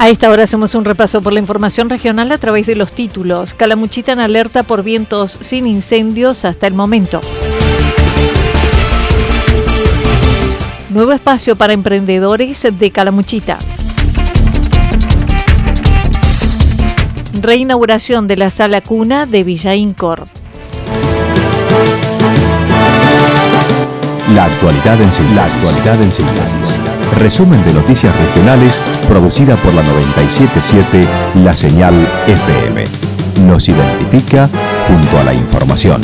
A esta hora hacemos un repaso por la información regional a través de los títulos. Calamuchita en alerta por vientos sin incendios hasta el momento. Nuevo espacio para emprendedores de Calamuchita. Reinauguración de la sala cuna de Villa Incor. La actualidad en síntesis. La actualidad en síntesis. Resumen de noticias regionales producida por la 977 La Señal FM. Nos identifica junto a la información.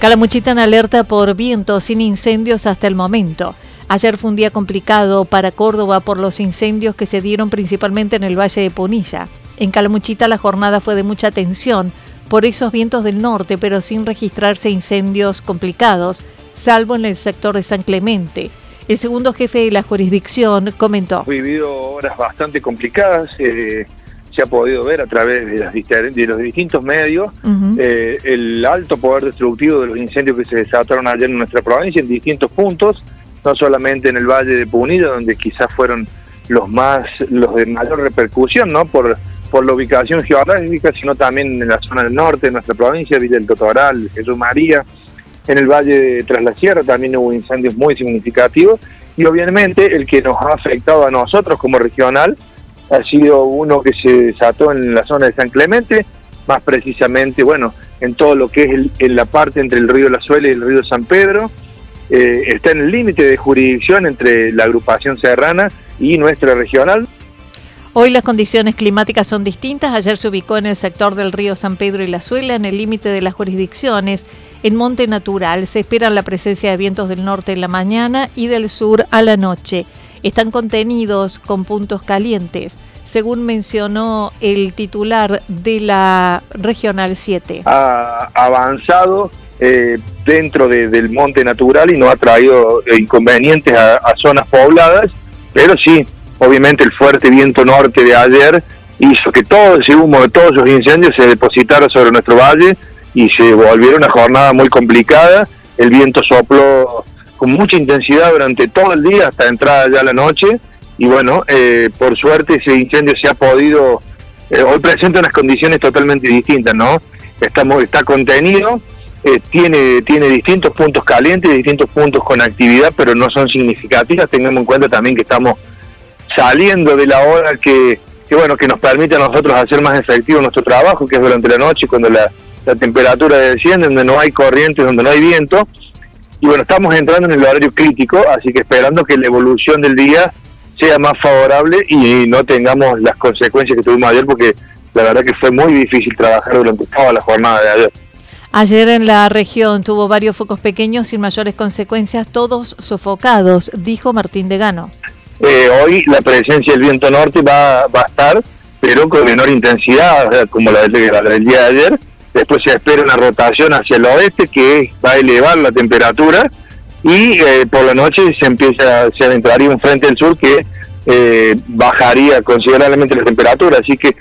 Calamuchita en alerta por vientos sin incendios hasta el momento. Ayer fue un día complicado para Córdoba por los incendios que se dieron principalmente en el Valle de Punilla. En Calamuchita la jornada fue de mucha tensión por esos vientos del norte, pero sin registrarse incendios complicados, salvo en el sector de San Clemente. El segundo jefe de la jurisdicción comentó. Hemos vivido horas bastante complicadas. Eh, se ha podido ver a través de, las, de los distintos medios eh, el alto poder destructivo de los incendios que se desataron ayer en nuestra provincia en distintos puntos, no solamente en el Valle de Punilla, donde quizás fueron los más los de mayor repercusión, ¿no? Por por la ubicación geográfica, sino también en la zona del norte de nuestra provincia, Villa del Totoral, Jesús María, en el Valle de Tras la Sierra también hubo incendios muy significativos y obviamente el que nos ha afectado a nosotros como regional ha sido uno que se desató en la zona de San Clemente, más precisamente, bueno, en todo lo que es en la parte entre el río La Suela y el río San Pedro, eh, está en el límite de jurisdicción entre la agrupación serrana y nuestra regional. Hoy las condiciones climáticas son distintas. Ayer se ubicó en el sector del río San Pedro y La Suela, en el límite de las jurisdicciones. En Monte Natural se espera la presencia de vientos del norte en la mañana y del sur a la noche. Están contenidos con puntos calientes, según mencionó el titular de la Regional 7. Ha avanzado eh, dentro del Monte Natural y no ha traído inconvenientes a zonas pobladas, pero sí obviamente el fuerte viento norte de ayer hizo que todo ese humo de todos los incendios se depositara sobre nuestro valle y se volviera una jornada muy complicada. El viento sopló con mucha intensidad durante todo el día hasta entrada ya la noche y bueno, eh, por suerte ese incendio se ha podido, eh, hoy presenta unas condiciones totalmente distintas, ¿no? Estamos, está contenido, eh, tiene, tiene distintos puntos calientes, distintos puntos con actividad, pero no son significativas. Tengamos en cuenta también que estamos saliendo de la hora que, bueno que nos permite a nosotros hacer más efectivo nuestro trabajo, que es durante la noche, cuando la, temperatura desciende, donde no hay corrientes, donde no hay viento. Y bueno, estamos entrando en el horario crítico, así que esperando que la evolución del día sea más favorable y no tengamos las consecuencias que tuvimos ayer, porque la verdad que fue muy difícil trabajar durante toda la jornada de ayer. Ayer en la región tuvo varios focos pequeños sin mayores consecuencias, todos sofocados, dijo Martín Degano. Eh, hoy la presencia del viento norte va, va a estar, pero con menor intensidad, como la del, día de ayer. Después se espera una rotación hacia el oeste que va a elevar la temperatura y eh, por la noche se empieza se adentraría un frente del sur que eh, bajaría considerablemente la temperatura. Así que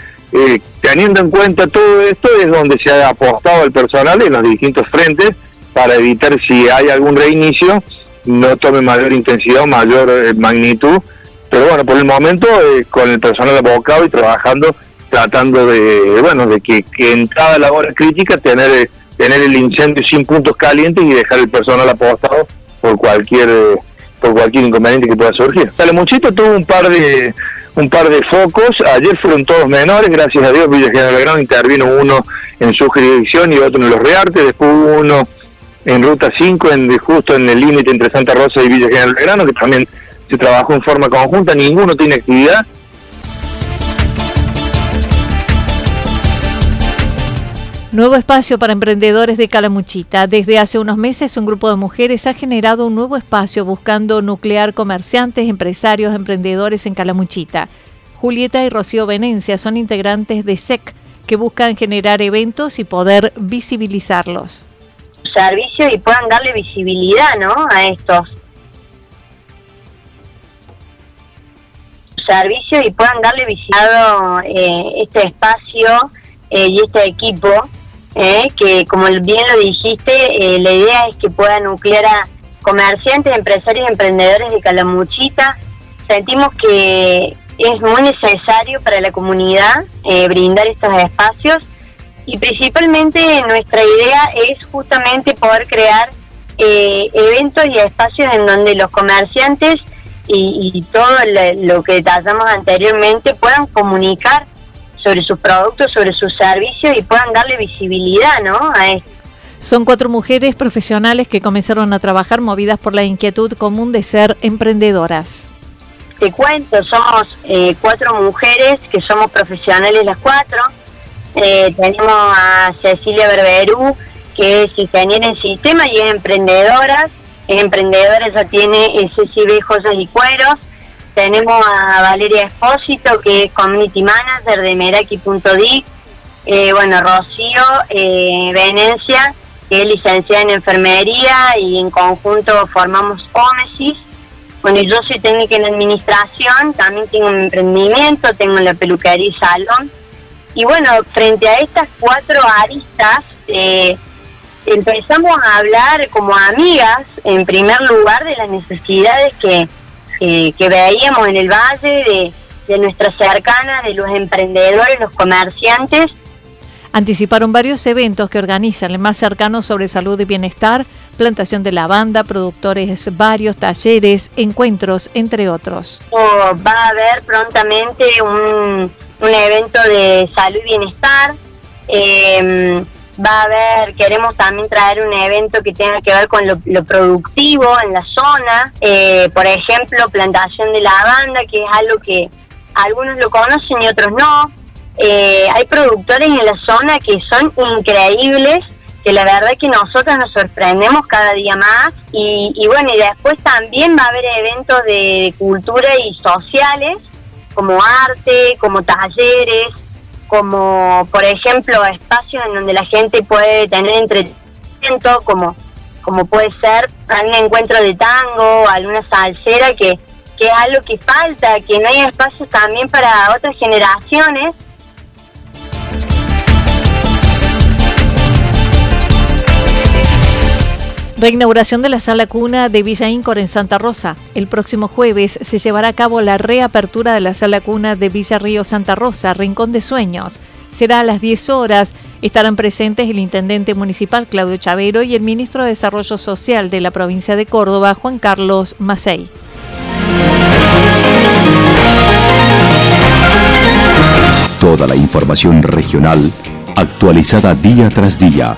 teniendo en cuenta todo esto es donde se ha apostado el personal en los distintos frentes para evitar si hay algún reinicio no tome mayor intensidad o mayor eh, magnitud. Pero bueno, por el momento eh, con el personal abocado y trabajando, tratando de, bueno, de que, en cada labor crítica tener, tener el incendio sin puntos calientes y dejar el personal apostado por cualquier por cualquier inconveniente que pueda surgir. Muchito tuvo un par de un par de focos, ayer fueron todos menores, gracias a Dios Villa General Belgrano intervino uno en su jurisdicción y otro en los Reartes, después hubo uno en Ruta 5, en, justo en el límite entre Santa Rosa y Villa General Belgrano, que también se trabajó en forma conjunta, ninguno tiene actividad, Nuevo espacio para emprendedores de Calamuchita. Desde hace unos meses un grupo de mujeres ha generado un nuevo espacio buscando nuclear comerciantes, empresarios, emprendedores en Calamuchita. Julieta y Rocío Venencia son integrantes de SEC que buscan generar eventos y poder visibilizarlos. Servicio y puedan darle visibilidad ¿no? a estos servicios y puedan darle visibilidad eh, este espacio eh, y este equipo ¿eh? que como bien lo dijiste, eh, la idea es que pueda nuclear a comerciantes, empresarios emprendedores de Calamuchita. Sentimos que es muy necesario para la comunidad eh, brindar estos espacios y principalmente nuestra idea es justamente poder crear eventos y espacios en donde los comerciantes y, todo lo que detallamos anteriormente puedan comunicar sobre sus productos, sobre sus servicios y puedan darle visibilidad ¿no? a esto. Son cuatro mujeres profesionales que comenzaron a trabajar movidas por la inquietud común de ser emprendedoras. Te cuento, somos eh, cuatro mujeres que somos profesionales las cuatro. Eh, tenemos a Cecilia Berberú, que es ingeniera en sistema y es emprendedora. Es emprendedora, ya tiene SCB Joyas y Cueros. Tenemos a Valeria Espósito, que es Community Manager de Meraki.dic. Eh, bueno, Rocío eh, Venencia, que es licenciada en enfermería y en conjunto formamos OMESIS. Bueno, yo soy técnica en administración, también tengo un emprendimiento, tengo la peluquería y salón. Y bueno, frente a estas cuatro aristas, eh, empezamos a hablar como amigas, en primer lugar, de las necesidades que que veíamos en el valle, de, de nuestras cercanas, de los emprendedores, los comerciantes. Anticiparon varios eventos que organizan el más cercano sobre salud y bienestar, plantación de lavanda, productores varios, talleres, encuentros, entre otros. va a haber prontamente un, un evento de salud y bienestar. Eh, va a haber, queremos también traer un evento que tenga que ver con lo, productivo en la zona, eh, por ejemplo, plantación de lavanda, que es algo que algunos lo conocen y otros no. Eh, hay productores en la zona que son increíbles, que la verdad es que nosotros nos sorprendemos cada día más. Y, y bueno, y después también va a haber eventos de cultura y sociales, como arte, como talleres, como por ejemplo espacios en donde la gente puede tener entretenimiento, como, como puede ser un encuentro de tango, alguna salsera, que, que es algo que falta, que no hay espacios también para otras generaciones Reinauguración de la sala cuna de Villa Incor en Santa Rosa. El próximo jueves se llevará a cabo la reapertura de la sala cuna de Villa Río Santa Rosa, Rincón de Sueños. Será a las 10 horas. Estarán presentes el intendente municipal Claudio Chavero y el ministro de Desarrollo Social de la provincia de Córdoba, Juan Carlos Macei. Toda la información regional actualizada día tras día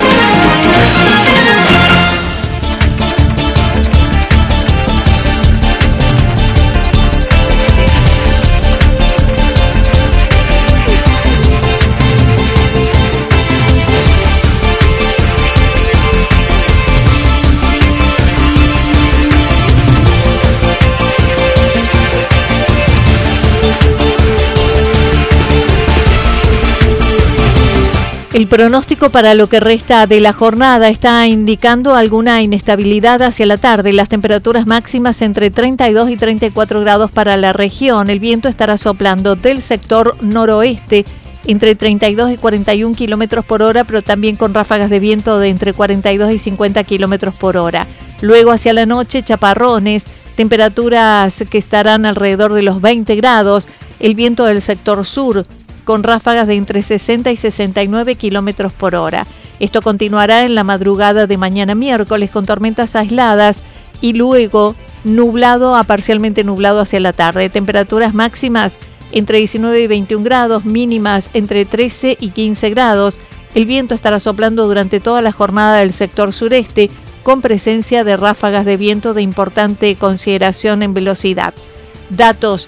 El pronóstico para lo que resta de la jornada está indicando alguna inestabilidad hacia la tarde. Las temperaturas máximas entre 32 y 34 grados para la región. El viento estará soplando del sector noroeste entre 32 y 41 kilómetros por hora, pero también con ráfagas de viento de entre 42 y 50 kilómetros por hora. Luego hacia la noche, chaparrones, temperaturas que estarán alrededor de los 20 grados. El viento del sector sur con ráfagas de entre 60 y 69 kilómetros por hora. Esto continuará en la madrugada de mañana miércoles con tormentas aisladas y luego nublado a parcialmente nublado hacia la tarde. Temperaturas máximas entre 19 y 21 grados, mínimas entre 13 y 15 grados. El viento estará soplando durante toda la jornada del sector sureste con presencia de ráfagas de viento de importante consideración en velocidad. Datos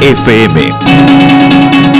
FM.